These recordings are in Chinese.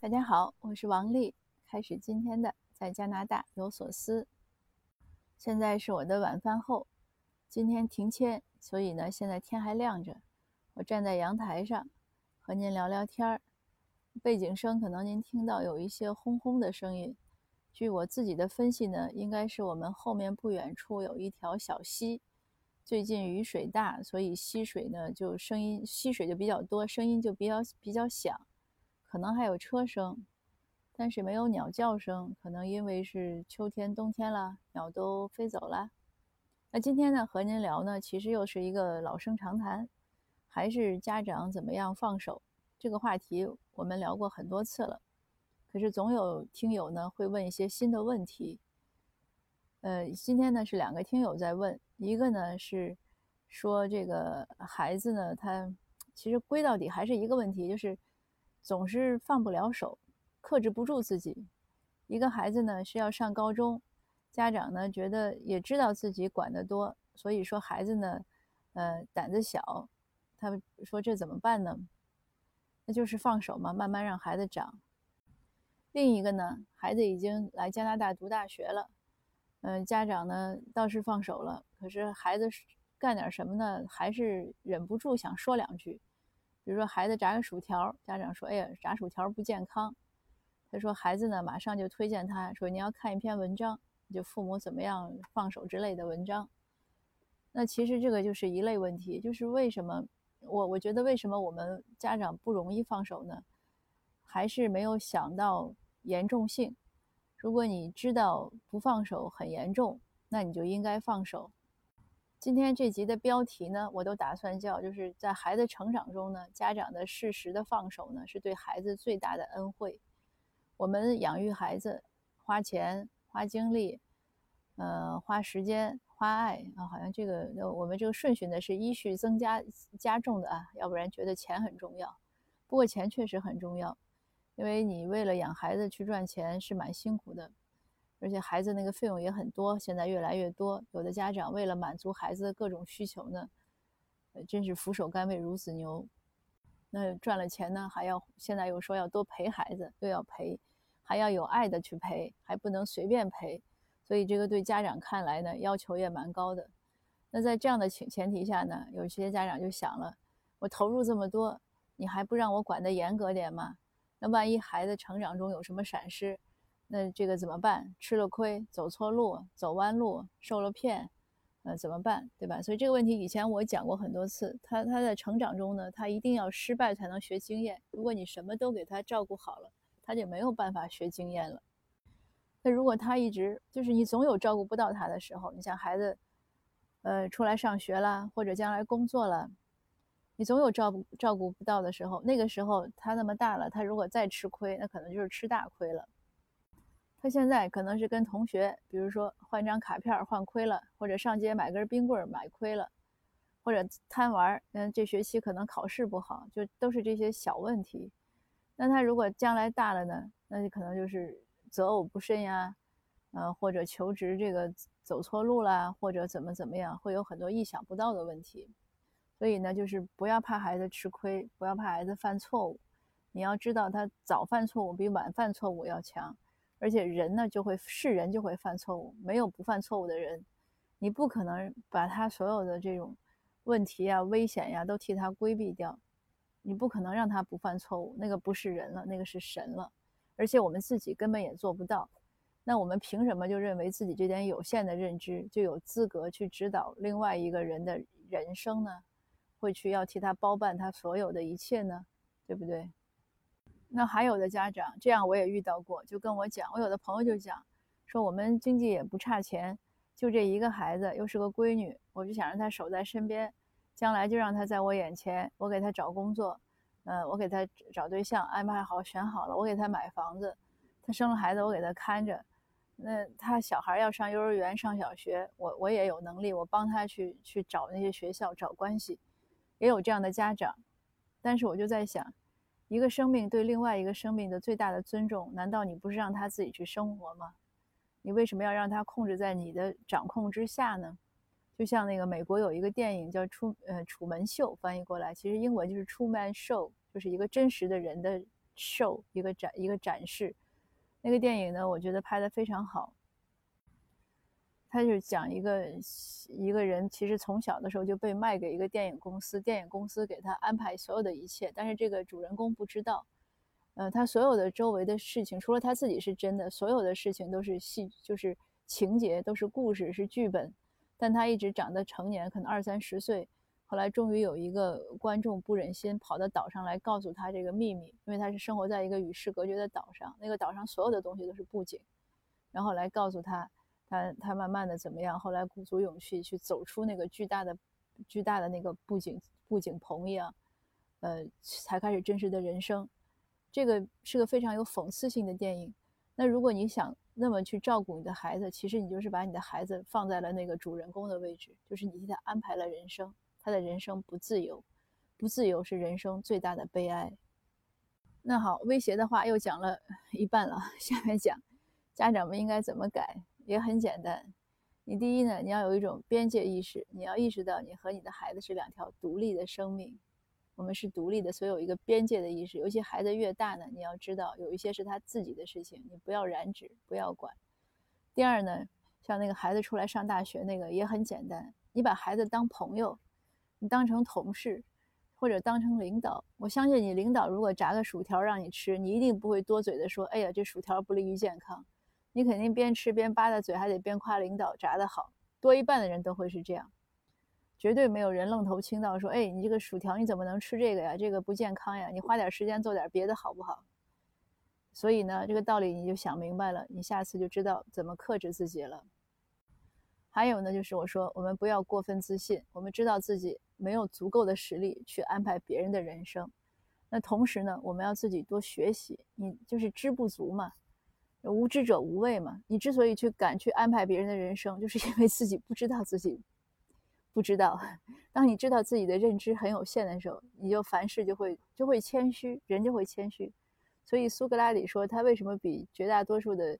大家好，我是王丽，开始今天的在加拿大有所思。现在是我的晚饭后，今天停签，所以呢，现在天还亮着。我站在阳台上和您聊聊天儿，背景声可能您听到有一些轰轰的声音。据我自己的分析呢，应该是我们后面不远处有一条小溪，最近雨水大，所以溪水呢就声音溪水就比较多，声音就比较比较响。可能还有车声，但是没有鸟叫声，可能因为是秋天、冬天了，鸟都飞走了。那今天呢，和您聊呢，其实又是一个老生常谈，还是家长怎么样放手这个话题，我们聊过很多次了。可是总有听友呢会问一些新的问题。呃，今天呢是两个听友在问，一个呢是说这个孩子呢，他其实归到底还是一个问题，就是。总是放不了手，克制不住自己。一个孩子呢是要上高中，家长呢觉得也知道自己管得多，所以说孩子呢，呃胆子小，他说这怎么办呢？那就是放手嘛，慢慢让孩子长。另一个呢，孩子已经来加拿大读大学了，嗯，家长呢倒是放手了，可是孩子干点什么呢，还是忍不住想说两句。比如说孩子炸个薯条，家长说：“哎呀，炸薯条不健康。”他说：“孩子呢，马上就推荐他说，你要看一篇文章，就父母怎么样放手之类的文章。”那其实这个就是一类问题，就是为什么我我觉得为什么我们家长不容易放手呢？还是没有想到严重性。如果你知道不放手很严重，那你就应该放手。今天这集的标题呢，我都打算叫，就是在孩子成长中呢，家长的适时的放手呢，是对孩子最大的恩惠。我们养育孩子，花钱、花精力，呃，花时间、花爱啊，好像这个我们这个顺序呢是依序增加加重的啊，要不然觉得钱很重要。不过钱确实很重要，因为你为了养孩子去赚钱是蛮辛苦的。而且孩子那个费用也很多，现在越来越多。有的家长为了满足孩子的各种需求呢，呃，真是俯首甘为孺子牛。那赚了钱呢，还要现在又说要多陪孩子，又要陪，还要有爱的去陪，还不能随便陪。所以这个对家长看来呢，要求也蛮高的。那在这样的前前提下呢，有些家长就想了：我投入这么多，你还不让我管得严格点吗？那万一孩子成长中有什么闪失？那这个怎么办？吃了亏，走错路，走弯路，受了骗，呃，怎么办？对吧？所以这个问题以前我讲过很多次。他他在成长中呢，他一定要失败才能学经验。如果你什么都给他照顾好了，他就没有办法学经验了。那如果他一直就是你总有照顾不到他的时候，你像孩子，呃，出来上学了，或者将来工作了，你总有照顾照顾不到的时候。那个时候他那么大了，他如果再吃亏，那可能就是吃大亏了。他现在可能是跟同学，比如说换张卡片换亏了，或者上街买根冰棍买亏了，或者贪玩嗯，这学期可能考试不好，就都是这些小问题。那他如果将来大了呢？那就可能就是择偶不慎呀，呃，或者求职这个走错路啦，或者怎么怎么样，会有很多意想不到的问题。所以呢，就是不要怕孩子吃亏，不要怕孩子犯错误。你要知道，他早犯错误比晚犯错误要强。而且人呢，就会是人就会犯错误，没有不犯错误的人。你不可能把他所有的这种问题啊、危险呀都替他规避掉，你不可能让他不犯错误。那个不是人了，那个是神了。而且我们自己根本也做不到。那我们凭什么就认为自己这点有限的认知就有资格去指导另外一个人的人生呢？会去要替他包办他所有的一切呢？对不对？那还有的家长这样我也遇到过，就跟我讲，我有的朋友就讲，说我们经济也不差钱，就这一个孩子，又是个闺女，我就想让她守在身边，将来就让她在我眼前，我给她找工作，嗯，我给她找对象，安排好选好了，我给她买房子，她生了孩子我给她看着，那她小孩要上幼儿园上小学，我我也有能力，我帮她去去找那些学校找关系，也有这样的家长，但是我就在想。一个生命对另外一个生命的最大的尊重，难道你不是让他自己去生活吗？你为什么要让他控制在你的掌控之下呢？就像那个美国有一个电影叫《楚呃楚门秀》，翻译过来其实英文就是《Truman Show》，就是一个真实的人的 show，一个展一个展示。那个电影呢，我觉得拍的非常好。他就讲一个一个人，其实从小的时候就被卖给一个电影公司，电影公司给他安排所有的一切，但是这个主人公不知道。呃，他所有的周围的事情，除了他自己是真的，所有的事情都是戏，就是情节，都是故事，是剧本。但他一直长得成年，可能二三十岁，后来终于有一个观众不忍心跑到岛上来告诉他这个秘密，因为他是生活在一个与世隔绝的岛上，那个岛上所有的东西都是布景，然后来告诉他。他他慢慢的怎么样？后来鼓足勇气去走出那个巨大的、巨大的那个布景布景棚一样，呃，才开始真实的人生。这个是个非常有讽刺性的电影。那如果你想那么去照顾你的孩子，其实你就是把你的孩子放在了那个主人公的位置，就是你替他安排了人生，他的人生不自由，不自由是人生最大的悲哀。那好，威胁的话又讲了一半了，下面讲家长们应该怎么改。也很简单，你第一呢，你要有一种边界意识，你要意识到你和你的孩子是两条独立的生命，我们是独立的，所以有一个边界的意识。尤其孩子越大呢，你要知道有一些是他自己的事情，你不要染指，不要管。第二呢，像那个孩子出来上大学那个也很简单，你把孩子当朋友，你当成同事，或者当成领导。我相信你领导如果炸个薯条让你吃，你一定不会多嘴的说，哎呀，这薯条不利于健康。你肯定边吃边吧嗒嘴，还得边夸领导炸得好。多一半的人都会是这样，绝对没有人愣头青到说：“哎，你这个薯条你怎么能吃这个呀？这个不健康呀！你花点时间做点别的好不好？”所以呢，这个道理你就想明白了，你下次就知道怎么克制自己了。还有呢，就是我说我们不要过分自信，我们知道自己没有足够的实力去安排别人的人生。那同时呢，我们要自己多学习，你就是知不足嘛。无知者无畏嘛，你之所以去敢去安排别人的人生，就是因为自己不知道自己不知道。当你知道自己的认知很有限的时候，你就凡事就会就会谦虚，人就会谦虚。所以苏格拉底说，他为什么比绝大多数的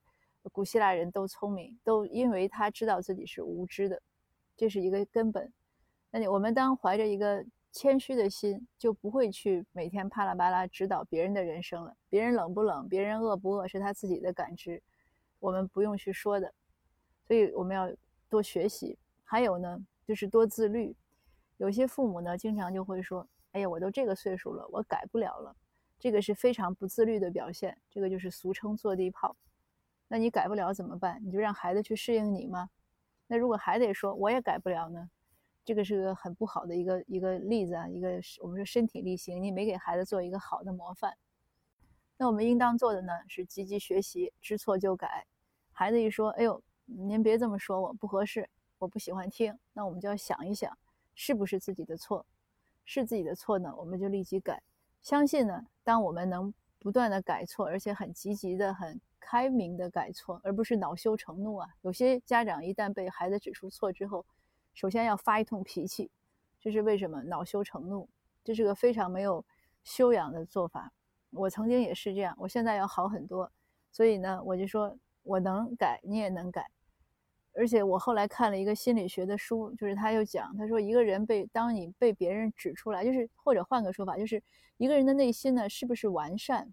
古希腊人都聪明，都因为他知道自己是无知的，这是一个根本。那你我们当怀着一个。谦虚的心就不会去每天啪啦啪啦指导别人的人生了。别人冷不冷，别人饿不饿，是他自己的感知，我们不用去说的。所以我们要多学习。还有呢，就是多自律。有些父母呢，经常就会说：“哎呀，我都这个岁数了，我改不了了。”这个是非常不自律的表现。这个就是俗称坐地炮。那你改不了怎么办？你就让孩子去适应你吗？那如果还得说我也改不了呢？这个是个很不好的一个一个例子啊，一个是我们说身体力行，你没给孩子做一个好的模范。那我们应当做的呢是积极学习，知错就改。孩子一说：“哎呦，您别这么说，我不合适，我不喜欢听。”那我们就要想一想，是不是自己的错？是自己的错呢，我们就立即改。相信呢，当我们能不断的改错，而且很积极的、很开明的改错，而不是恼羞成怒啊。有些家长一旦被孩子指出错之后，首先要发一通脾气，这是为什么？恼羞成怒，这是个非常没有修养的做法。我曾经也是这样，我现在要好很多。所以呢，我就说我能改，你也能改。而且我后来看了一个心理学的书，就是他又讲，他说一个人被当你被别人指出来，就是或者换个说法，就是一个人的内心呢是不是完善，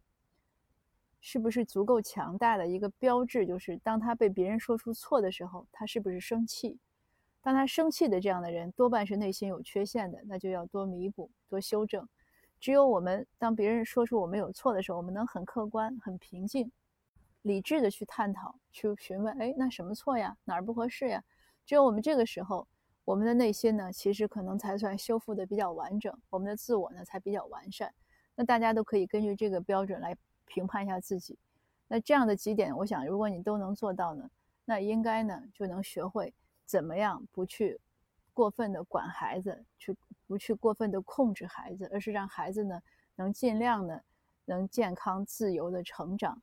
是不是足够强大的一个标志，就是当他被别人说出错的时候，他是不是生气。当他生气的这样的人，多半是内心有缺陷的，那就要多弥补、多修正。只有我们当别人说出我们有错的时候，我们能很客观、很平静、理智的去探讨、去询问：哎，那什么错呀？哪儿不合适呀？只有我们这个时候，我们的内心呢，其实可能才算修复的比较完整，我们的自我呢才比较完善。那大家都可以根据这个标准来评判一下自己。那这样的几点，我想如果你都能做到呢，那应该呢就能学会。怎么样不去过分的管孩子，去不去过分的控制孩子，而是让孩子呢能尽量的能健康自由的成长。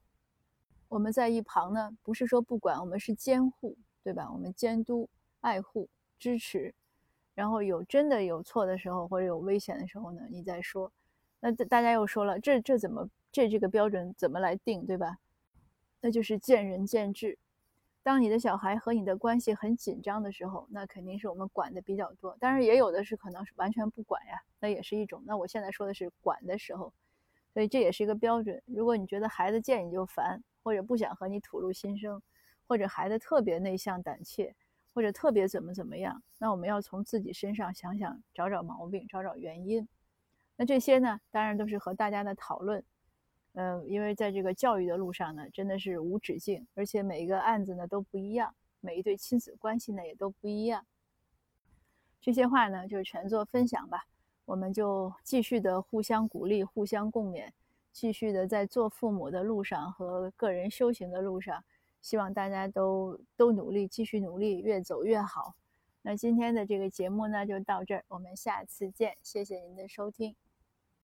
我们在一旁呢，不是说不管，我们是监护，对吧？我们监督、爱护、支持，然后有真的有错的时候或者有危险的时候呢，你再说。那大家又说了，这这怎么这这个标准怎么来定，对吧？那就是见仁见智。当你的小孩和你的关系很紧张的时候，那肯定是我们管的比较多。但是也有的是可能是完全不管呀，那也是一种。那我现在说的是管的时候，所以这也是一个标准。如果你觉得孩子见你就烦，或者不想和你吐露心声，或者孩子特别内向胆怯，或者特别怎么怎么样，那我们要从自己身上想想，找找毛病，找找原因。那这些呢，当然都是和大家的讨论。嗯，因为在这个教育的路上呢，真的是无止境，而且每一个案子呢都不一样，每一对亲子关系呢也都不一样。这些话呢，就全做分享吧。我们就继续的互相鼓励，互相共勉，继续的在做父母的路上和个人修行的路上，希望大家都都努力，继续努力，越走越好。那今天的这个节目呢，就到这儿，我们下次见，谢谢您的收听。